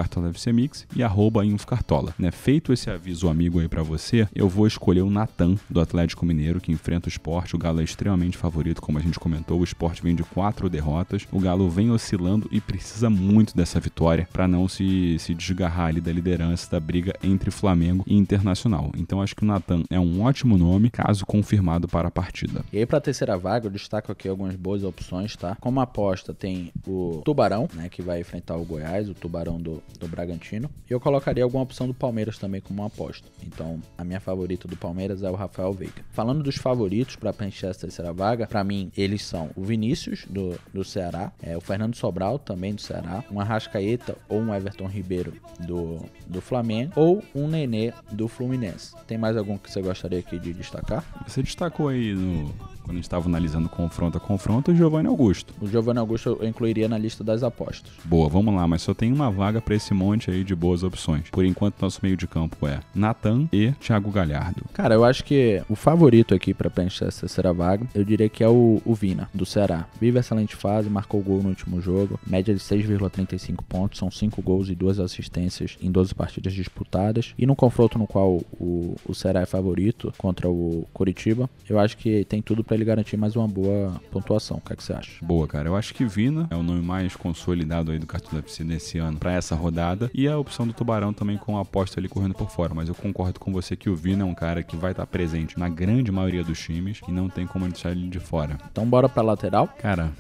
Mix e arroba Infcartola. Né? Feito esse aviso amigo aí para você, eu vou escolher o Natan do Atlético Mineiro, que enfrenta o esporte. O Galo é extremamente favorito, como a gente comentou. O esporte vem de quatro derrotas. O Galo vem oscilando e precisa muito dessa vitória para não se, se desgarrar ali da liderança da briga entre Flamengo e Internacional. Então acho que o Natan é um ótimo nome, caso confirmado para a partida. E aí, para a terceira vaga, eu destaco aqui algumas boas opções, tá? Como aposta, tem o Tubarão, né, que vai enfrentar o Goiás, o Tubarão do, do Bragantino. E eu colocaria alguma opção do Palmeiras também como aposta. Então, a minha favorita do Palmeiras é o Rafael Veiga. Falando dos favoritos para preencher essa terceira vaga, para mim, eles são o Vinícius, do, do Ceará, é, o Fernando Sobral, também do Ceará, um Arrascaeta ou um Everton Ribeiro do, do Flamengo, ou um Nenê do Fluminense. Tem mais algum que você gostaria aqui de destacar? Você destacou aí no, quando a gente estava analisando confronto a confronto, o Giovanni Augusto. O Giovanni Augusto eu incluiria na lista das apostas. Boa, vamos lá, mas só tem uma vaga para esse monte aí de boas opções. Por enquanto, nosso meio de campo é Natan e Thiago Galhardo. Cara, eu acho que o favorito aqui para preencher essa terceira vaga, eu diria que é o, o Vina, do Ceará. Vive excelente fase, marcou gol no último jogo, média de 6,35 pontos, são 5 gols e 2 assistências em 12 partidas disputadas. E no confronto no qual o, o Ceará é favorito contra o Coritiba, eu acho que tem tudo para ele garantir mais uma boa pontuação. O que, é que você acha? Boa, cara. Eu acho que Vina é o nome mais consolidado aí do Cartola FC nesse ano para essa rodada. E a opção do Tubarão também com a aposta ali correndo por fora. Mas eu concordo com você que o Vina é um cara que vai estar presente na grande maioria dos times e não tem como deixar ele de fora. Então bora pra lateral? Cara,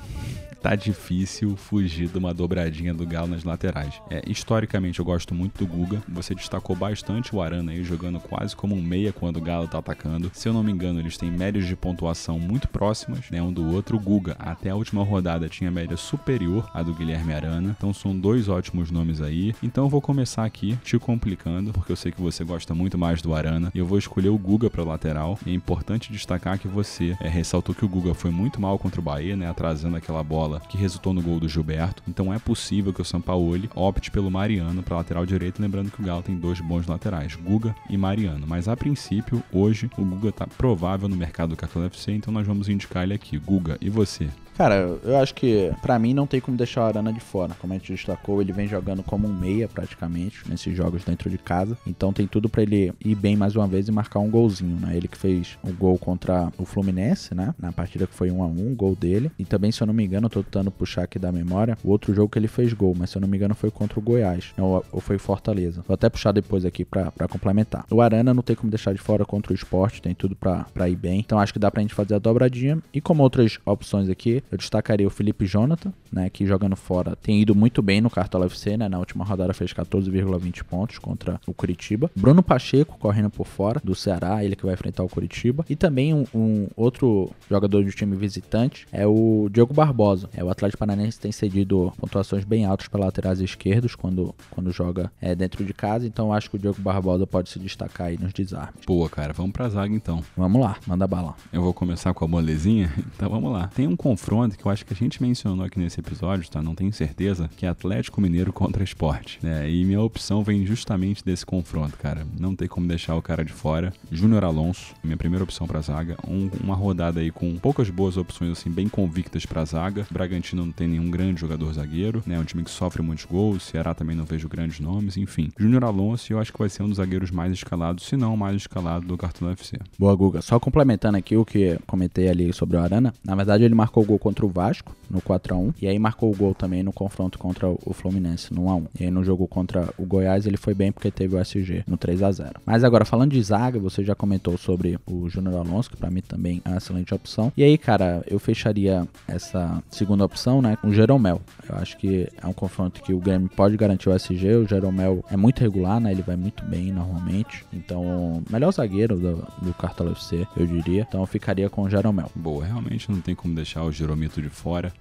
tá difícil fugir de uma dobradinha do Galo nas laterais. É, historicamente eu gosto muito do Guga. Você destacou bastante o Arana aí jogando quase como um meia quando o Galo tá atacando. Se eu não me engano, eles têm médias de pontuação muito próximas, né, um do outro. O Guga até a última rodada tinha média superior à do Guilherme Arana. Então são dois ótimos nomes aí. Então eu vou começar aqui te complicando, porque eu sei que você gosta muito mais do Arana e eu vou escolher o Guga para lateral. E é importante destacar que você é, ressaltou que o Guga foi muito mal contra o Bahia, né, atrasando aquela bola que resultou no gol do Gilberto. Então é possível que o Sampaoli opte pelo Mariano para lateral direito, lembrando que o Galo tem dois bons laterais, Guga e Mariano. Mas a princípio, hoje o Guga está provável no mercado do Cartola FC, então nós vamos indicar ele aqui. Guga, e você? Cara, eu acho que para mim não tem como deixar o Arana de fora. Como a gente destacou, ele vem jogando como um meia praticamente nesses jogos dentro de casa. Então tem tudo para ele ir bem mais uma vez e marcar um golzinho, né? Ele que fez o um gol contra o Fluminense, né? Na partida que foi 1 a 1, gol dele. E também, se eu não me engano, eu tô tentando puxar aqui da memória, o outro jogo que ele fez gol, mas se eu não me engano foi contra o Goiás, ou, ou foi Fortaleza. Vou até puxar depois aqui para complementar. O Arana não tem como deixar de fora contra o esporte, tem tudo para ir bem. Então acho que dá pra gente fazer a dobradinha. E como outras opções aqui, eu destacaria o Felipe Jonathan, né, que jogando fora tem ido muito bem no Cartola FC, né, na última rodada fez 14,20 pontos contra o Curitiba. Bruno Pacheco correndo por fora do Ceará, ele que vai enfrentar o Curitiba. E também um, um outro jogador de time visitante é o Diogo Barbosa. É o Atlético Paranaense tem cedido pontuações bem altas para laterais esquerdos quando, quando joga é, dentro de casa, então acho que o Diogo Barbosa pode se destacar aí nos desarmes. Boa, cara, vamos pra zaga então. Vamos lá, manda bala. Eu vou começar com a molezinha, então vamos lá. Tem um confronto que eu acho que a gente mencionou aqui nesse episódio, tá? Não tenho certeza, que é Atlético Mineiro contra Esporte, né? E minha opção vem justamente desse confronto, cara. Não tem como deixar o cara de fora. Júnior Alonso, minha primeira opção pra zaga. Um, uma rodada aí com poucas boas opções, assim, bem convictas pra zaga. Bragantino não tem nenhum grande jogador zagueiro, né? É um time que sofre muitos gols. Ceará também não vejo grandes nomes, enfim. Júnior Alonso, eu acho que vai ser um dos zagueiros mais escalados, se não mais escalado do cartão UFC. Boa, Guga. Só complementando aqui o que comentei ali sobre o Arana, na verdade ele marcou o gol contra o Vasco no 4 a 1 e aí marcou o gol também no confronto contra o Fluminense no 1 a 1. E aí no jogo contra o Goiás ele foi bem porque teve o SG no 3 a 0. Mas agora falando de zaga, você já comentou sobre o Júnior Alonso, que para mim também é uma excelente opção. E aí, cara, eu fecharia essa segunda opção, né, com o Jeromel. Eu acho que é um confronto que o Grêmio pode garantir o SG. O Jeromel é muito regular, né? Ele vai muito bem normalmente. Então, melhor zagueiro do, do Cartola FC, eu diria. Então, eu ficaria com o Jeromel. Boa, realmente não tem como deixar o Jeromito de fora.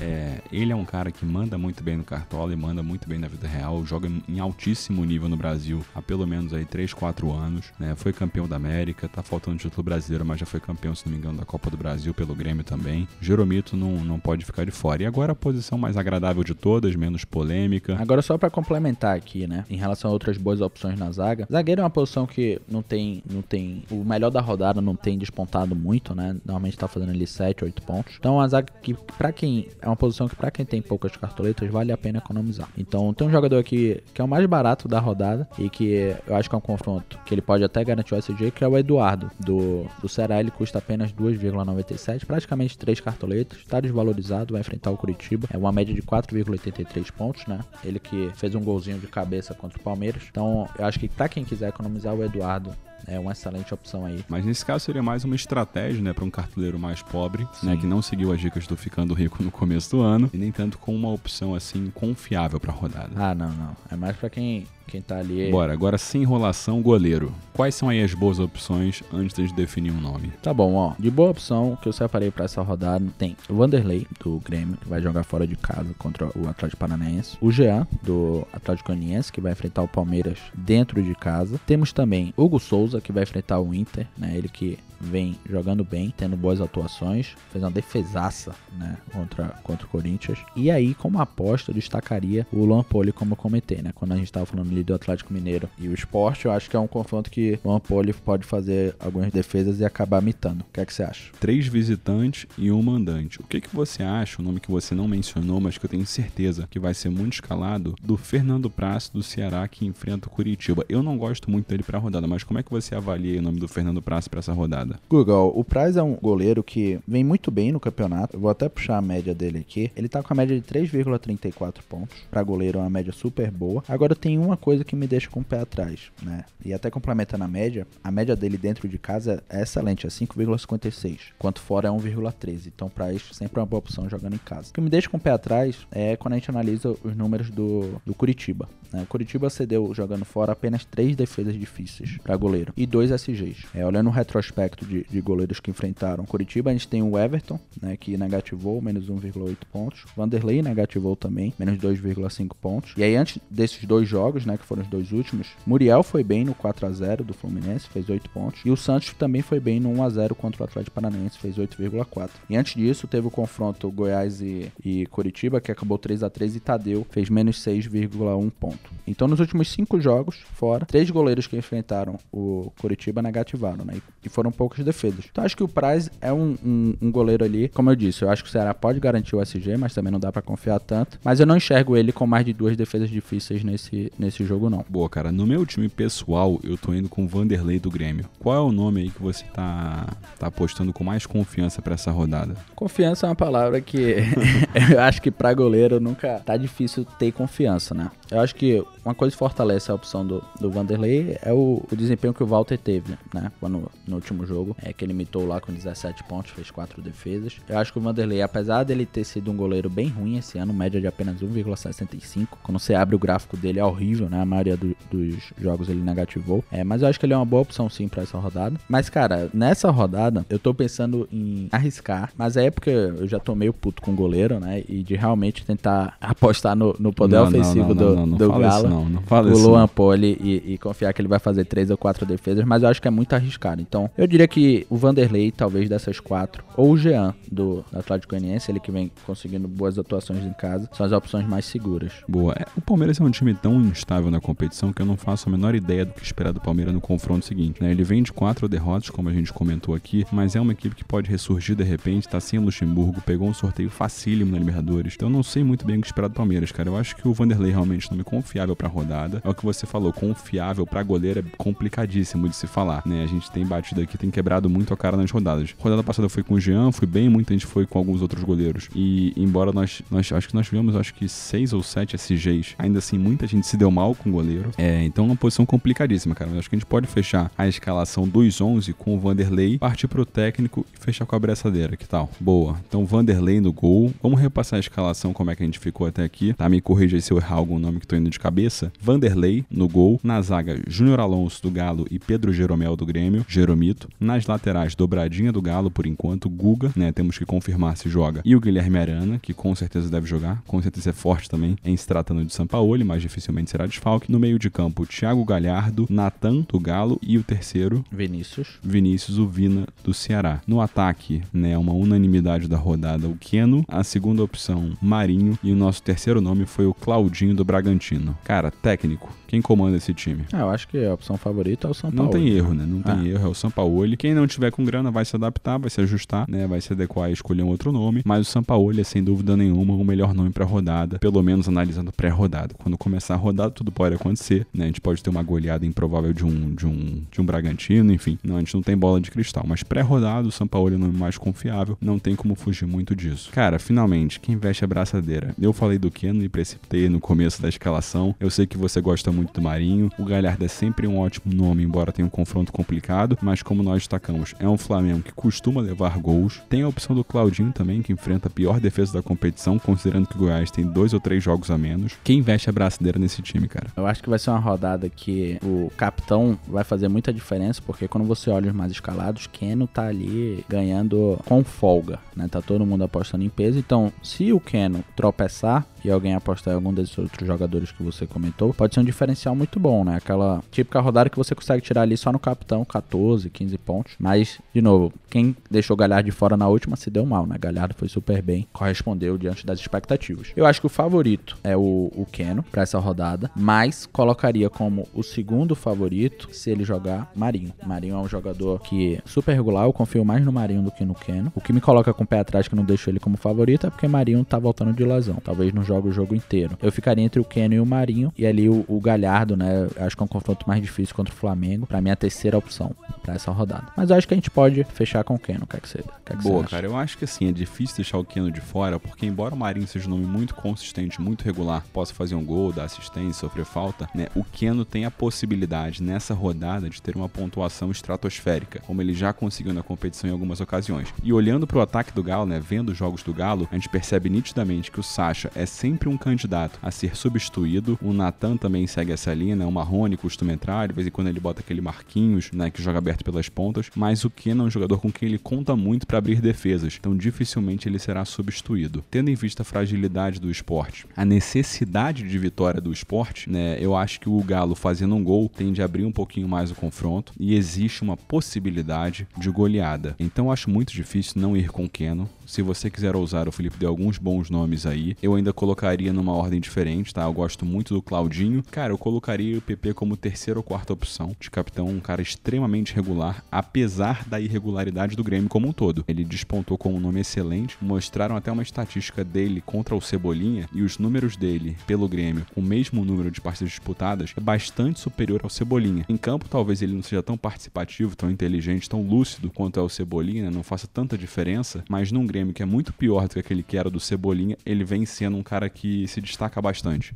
É, ele é um cara que manda muito bem no Cartola e manda muito bem na vida real, joga em altíssimo nível no Brasil há pelo menos aí 3, 4 anos, né? Foi campeão da América, tá faltando título brasileiro, mas já foi campeão, se não me engano, da Copa do Brasil pelo Grêmio também. Jeromito não, não pode ficar de fora. E agora a posição mais agradável de todas, menos polêmica. Agora só para complementar aqui, né, em relação a outras boas opções na zaga. Zagueiro é uma posição que não tem, não tem o melhor da rodada não tem despontado muito, né? Normalmente tá fazendo ali 7, 8 pontos. Então a zaga que para quem é uma posição que para quem tem poucas cartoletas vale a pena economizar. Então tem um jogador aqui que é o mais barato da rodada e que eu acho que é um confronto que ele pode até garantir o SG, que é o Eduardo do, do Ceará. Ele custa apenas 2,97, praticamente 3 cartoletas, está desvalorizado, vai enfrentar o Curitiba. É uma média de 4,83 pontos, né? Ele que fez um golzinho de cabeça contra o Palmeiras. Então eu acho que para quem quiser economizar o Eduardo é uma excelente opção aí. Mas nesse caso seria mais uma estratégia, né, para um cartoleiro mais pobre, Sim. né, que não seguiu as dicas do ficando rico no começo do ano e nem tanto com uma opção assim confiável para rodada. Ah, não, não. É mais para quem quem tá ali. Bora, agora sem enrolação, goleiro. Quais são aí as boas opções antes de definir um nome? Tá bom, ó. De boa opção que eu separei para essa rodada tem o Vanderlei, do Grêmio, que vai jogar fora de casa contra o Atlético Paranaense. O Jean, do Atlético Goianiense, que vai enfrentar o Palmeiras dentro de casa. Temos também Hugo Souza, que vai enfrentar o Inter, né? Ele que vem jogando bem, tendo boas atuações, fez uma defesaça, né, contra, contra o Corinthians. E aí, como aposta, eu destacaria o Luan Poli, como eu comentei, né, quando a gente estava falando ali do Atlético Mineiro e o Esporte, eu acho que é um confronto que o Luan Poli pode fazer algumas defesas e acabar mitando. O que é que você acha? Três visitantes e um mandante. O que que você acha, o nome que você não mencionou, mas que eu tenho certeza que vai ser muito escalado, do Fernando Praça do Ceará que enfrenta o Curitiba. Eu não gosto muito dele para a rodada, mas como é que você avalia o nome do Fernando Praça para essa rodada? Google, o Praz é um goleiro que vem muito bem no campeonato. Eu vou até puxar a média dele aqui. Ele tá com a média de 3,34 pontos. Para goleiro é uma média super boa. Agora tem uma coisa que me deixa com o pé atrás, né? E até complementando a média, a média dele dentro de casa é excelente, é 5,56. Quanto fora é 1,13. Então, Praz sempre é uma boa opção jogando em casa. O que me deixa com o pé atrás é quando a gente analisa os números do, do Curitiba. Né? O Curitiba cedeu jogando fora apenas três defesas difíceis para goleiro e dois SGs. É, olhando o retrospecto de, de, goleiros que enfrentaram Curitiba, a gente tem o Everton, né, que negativou menos 1,8 pontos. Vanderlei negativou também, menos 2,5 pontos. E aí, antes desses dois jogos, né, que foram os dois últimos, Muriel foi bem no 4 a 0 do Fluminense, fez 8 pontos. E o Santos também foi bem no 1 a 0 contra o Atlético Paranaense, fez 8,4. E antes disso, teve o confronto Goiás e, e Curitiba, que acabou 3 a 3 e Tadeu fez menos 6,1 ponto. Então, nos últimos cinco jogos, fora, três goleiros que enfrentaram o Curitiba negativaram, né? E foram poucas defesas. Então, acho que o Praz é um, um, um, goleiro ali, como eu disse, eu acho que o Ceará pode garantir o SG, mas também não dá para confiar tanto. Mas eu não enxergo ele com mais de duas defesas difíceis nesse, nesse jogo, não. Boa, cara. No meu time pessoal, eu tô indo com o Vanderlei do Grêmio. Qual é o nome aí que você tá, tá apostando com mais confiança para essa rodada? Confiança é uma palavra que eu acho que para goleiro nunca tá difícil ter confiança, né? Eu acho que uma coisa que fortalece a opção do, do Vanderlei é o, o desempenho que o Walter teve, né? Quando, no último jogo, é que ele imitou lá com 17 pontos, fez 4 defesas. Eu acho que o Vanderlei, apesar dele ter sido um goleiro bem ruim esse ano, média de apenas 1,65, quando você abre o gráfico dele é horrível, né? A maioria do, dos jogos ele negativou. É, mas eu acho que ele é uma boa opção sim para essa rodada. Mas, cara, nessa rodada, eu tô pensando em arriscar, mas é porque eu já tô meio puto com o goleiro, né? E de realmente tentar apostar no, no poder não, ofensivo não, não, do, do Galo. não, não fala o Luan Poli e, e, confiar que ele vai fazer três ou quatro defesas, mas eu acho que é muito arriscado. Então, eu diria que o Vanderlei, talvez dessas quatro, ou o Jean do Atlético Goianiense, ele que vem conseguindo boas atuações em casa, são as opções mais seguras. Boa. É, o Palmeiras é um time tão instável na competição que eu não faço a menor ideia do que esperar do Palmeiras no confronto seguinte. Né? Ele vem de quatro derrotas, como a gente comentou aqui, mas é uma equipe que pode ressurgir de repente, tá sem Luxemburgo, pegou um sorteio facílimo na Libertadores. Então não sei muito bem o que esperar do Palmeiras, cara. Eu acho que o Vanderlei realmente não me confiável para rodada. É o que você falou, confiável para goleiro é complicadíssimo de se falar, né? A gente tem batido aqui, tem quebrado muito a cara nas rodadas. Rodada passada foi com o Jean, foi bem, muita gente foi com alguns outros goleiros. E embora nós, nós acho que nós tivemos acho que seis ou sete SGs, ainda assim muita gente se deu mal com o goleiro. É, então é uma posição complicadíssima, cara. Eu acho que a gente pode fechar a escalação dos 11 com o Vanderlei, partir pro técnico e fechar com a abraçadeira, que tal? Boa. Então Vanderlei no gol. Vamos repassar a escalação como é que a gente ficou até aqui, tá? Me corrija aí se eu errar algum nome que tô indo de cabeça. Vanderlei no gol, na zaga Júnior Alonso do Galo e Pedro Jeromel do Grêmio, Jeromito. Nas laterais, dobradinha do Galo por enquanto, Guga, né? Temos que confirmar se joga. E o Guilherme Arana, que com certeza deve jogar, com certeza é forte também em se tratando de Sampaoli, mas dificilmente será desfalque. No meio de campo, Thiago Galhardo, Natan do Galo e o terceiro, Vinícius. Vinícius, o Vina do Ceará. No ataque, né, uma unanimidade da rodada, o Keno, a segunda opção, Marinho e o nosso terceiro nome foi o Claudinho do Bragantino. Cara, técnico, quem comanda esse time? Ah, eu acho que a opção favorita é o São Paulo. Não tem erro, né? Não tem ah. erro, é o São Paulo. Quem não tiver com grana vai se adaptar, vai se ajustar, né? Vai se adequar e escolher um outro nome. Mas o São Paulo é sem dúvida nenhuma o melhor nome para rodada, pelo menos analisando pré-rodada. Quando começar a rodada, tudo pode acontecer, né? A gente pode ter uma goleada improvável de um de um de um Bragantino, enfim. Não, a gente não tem bola de cristal, mas pré-rodada o São Paulo é o nome mais confiável, não tem como fugir muito disso. Cara, finalmente, quem veste a braçadeira? Eu falei do Keno e precipitei no começo da escalação. Eu sei que você gosta muito do Marinho. O Galhardo é sempre um ótimo nome, embora tenha um confronto complicado, mas como nós destacamos, é um Flamengo que costuma levar gols. Tem a opção do Claudinho também, que enfrenta a pior defesa da competição, considerando que o Goiás tem dois ou três jogos a menos. Quem veste a braçadeira nesse time, cara? Eu acho que vai ser uma rodada que o capitão vai fazer muita diferença, porque quando você olha os mais escalados, Keno tá ali ganhando com folga, né? Tá todo mundo apostando em peso. Então, se o Keno tropeçar, e alguém apostar em algum desses outros jogadores que você comentou, pode ser um diferencial muito bom, né? Aquela típica rodada que você consegue tirar ali só no capitão, 14, 15 pontos. Mas, de novo, quem deixou Galhardo de fora na última se deu mal, né? Galhardo foi super bem, correspondeu diante das expectativas. Eu acho que o favorito é o, o Keno para essa rodada, mas colocaria como o segundo favorito se ele jogar Marinho. Marinho é um jogador que é super regular, eu confio mais no Marinho do que no Keno. O que me coloca com o pé atrás que não deixo ele como favorito é porque Marinho tá voltando de lesão. Talvez não joga o jogo inteiro. Eu ficaria entre o Keno e o Marinho. E ali o, o Galhardo, né? Acho que é um confronto mais difícil contra o Flamengo. Para mim, é a terceira opção para essa rodada. Rodada. Mas eu acho que a gente pode fechar com o Keno, quer que seja. Quer que Boa, você cara, eu acho que assim, é difícil deixar o Keno de fora, porque embora o Marinho seja um nome muito consistente, muito regular, possa fazer um gol, dar assistência, sofrer falta, né? O Keno tem a possibilidade nessa rodada de ter uma pontuação estratosférica, como ele já conseguiu na competição em algumas ocasiões. E olhando para o ataque do Galo, né, vendo os jogos do Galo, a gente percebe nitidamente que o Sacha é sempre um candidato a ser substituído. O Natan também segue essa linha, né? O Marrone costuma entrar, de vez em quando ele bota aquele Marquinhos, né, que joga aberto pelas pontas, mas o Keno é um jogador com quem ele conta muito para abrir defesas, então dificilmente ele será substituído. Tendo em vista a fragilidade do esporte, a necessidade de vitória do esporte, né, eu acho que o Galo fazendo um gol tende a abrir um pouquinho mais o confronto e existe uma possibilidade de goleada. Então eu acho muito difícil não ir com o Keno. Se você quiser ousar, o Felipe deu alguns bons nomes aí. Eu ainda colocaria numa ordem diferente, tá? Eu gosto muito do Claudinho. Cara, eu colocaria o PP como terceira ou quarta opção de capitão, um cara extremamente regular, apesar da irregularidade do Grêmio como um todo. Ele despontou com um nome excelente, mostraram até uma estatística dele contra o Cebolinha e os números dele pelo Grêmio, com o mesmo número de partidas disputadas, é bastante superior ao Cebolinha. Em campo, talvez ele não seja tão participativo, tão inteligente, tão lúcido quanto é o Cebolinha, não faça tanta diferença, mas num Grêmio que é muito pior do que aquele que era do Cebolinha, ele vem sendo um cara que se destaca bastante.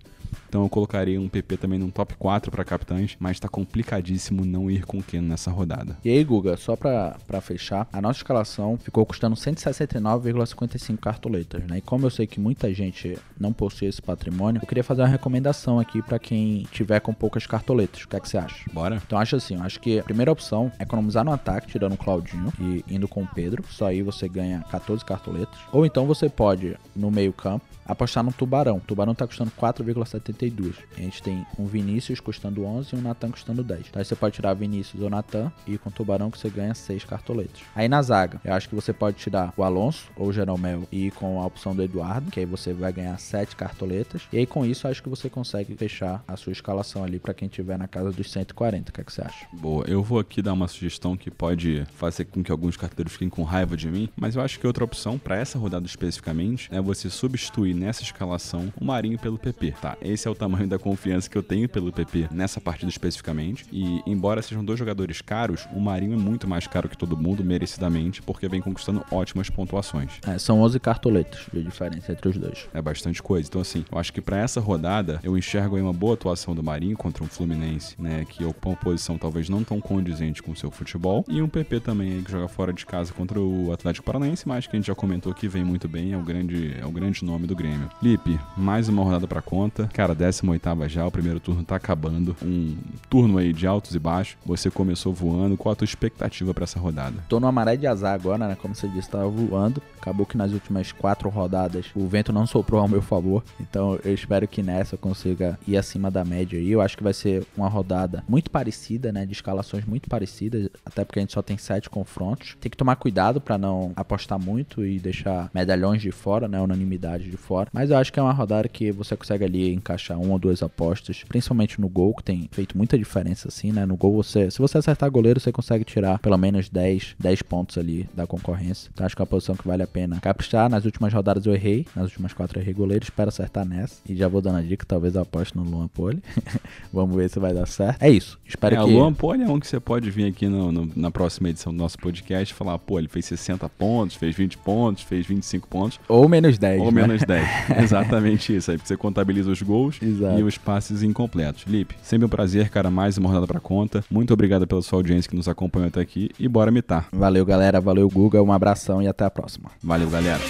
Então eu colocaria um PP também num top 4 para capitães, mas tá complicadíssimo não ir com o Keno nessa rodada. E aí, Guga, só pra, pra fechar, a nossa escalação ficou custando 169,55 cartoletas, né? E como eu sei que muita gente não possui esse patrimônio, eu queria fazer uma recomendação aqui para quem tiver com poucas cartoletas. O que é que você acha? Bora? Então acho assim, acho que a primeira opção é economizar no ataque, tirando o Claudinho e indo com o Pedro. Só aí você ganha 14 cartoletas. Ou então você pode, no meio campo, apostar no Tubarão. O Tubarão tá custando 4,72. A gente tem um Vinícius custando 11 e um Natan custando 10. Então aí você pode tirar Vinícius ou Natan e com o Tubarão que você ganha 6 cartoletas. Aí na zaga, eu acho que você pode tirar o Alonso ou o Jeromel e com a opção do Eduardo, que aí você vai ganhar 7 cartoletas. E aí com isso, acho que você consegue fechar a sua escalação ali para quem tiver na casa dos 140. O que, é que você acha? Boa, eu vou aqui dar uma sugestão que pode fazer com que alguns carteiros fiquem com raiva de mim, mas eu acho que outra opção para essa rodada especificamente é você substituir nessa escalação o Marinho pelo PP, tá? Esse é o tamanho da confiança que eu tenho pelo PP nessa partida especificamente. E embora sejam dois jogadores caros, o Marinho é muito mais caro que todo mundo, merecidamente, porque vem conquistando ótimas pontuações. É, são 11 cartoletas de diferença entre os dois. É bastante coisa. Então, assim, eu acho que para essa rodada eu enxergo aí uma boa atuação do Marinho contra um Fluminense, né? Que ocupa uma posição talvez não tão condizente com o seu futebol. E um PP também aí que joga fora de casa contra o Atlético Paranaense, mas que a gente já comentou que vem muito bem, é o grande, é o grande nome do Grêmio. Lipe, mais uma rodada pra conta. Cara, 18 já, o primeiro turno tá acabando. Um turno aí de altos e baixos. Você começou voando. Qual a tua expectativa para essa rodada? Tô numa maré de azar agora, né? Como você disse, tava voando. Acabou que nas últimas quatro rodadas o vento não soprou ao meu favor. Então eu espero que nessa eu consiga ir acima da média aí. Eu acho que vai ser uma rodada muito parecida, né? De escalações muito parecidas. Até porque a gente só tem sete confrontos. Tem que tomar cuidado para não apostar muito e deixar medalhões de fora, né? Unanimidade de fora. Mas eu acho que é uma rodada que você consegue ali encaixar uma ou duas apostas, principalmente no gol, que tem feito muita diferença assim, né? No gol você, se você acertar goleiro, você consegue tirar pelo menos 10, 10 pontos ali da concorrência. Então acho que é uma posição que vale a pena caprichar. Nas últimas rodadas eu errei, nas últimas quatro eu errei goleiro, espero acertar nessa. E já vou dando a dica, talvez eu aposte no Luan Poli. Vamos ver se vai dar certo. É isso. Espero é, que o Luan Poli é um que você pode vir aqui no, no, na próxima edição do nosso podcast e falar, pô, ele fez 60 pontos, fez 20 pontos, fez 25 pontos. ou menos 10, Ou né? menos 10. Exatamente isso. Aí você contabiliza os gols Exato. e os passes incompletos. Lipe, sempre um prazer, cara. Mais uma rodada pra conta. Muito obrigado pela sua audiência que nos acompanhou até aqui e bora mitar. Valeu, galera. Valeu, Guga. Um abração e até a próxima. Valeu, galera.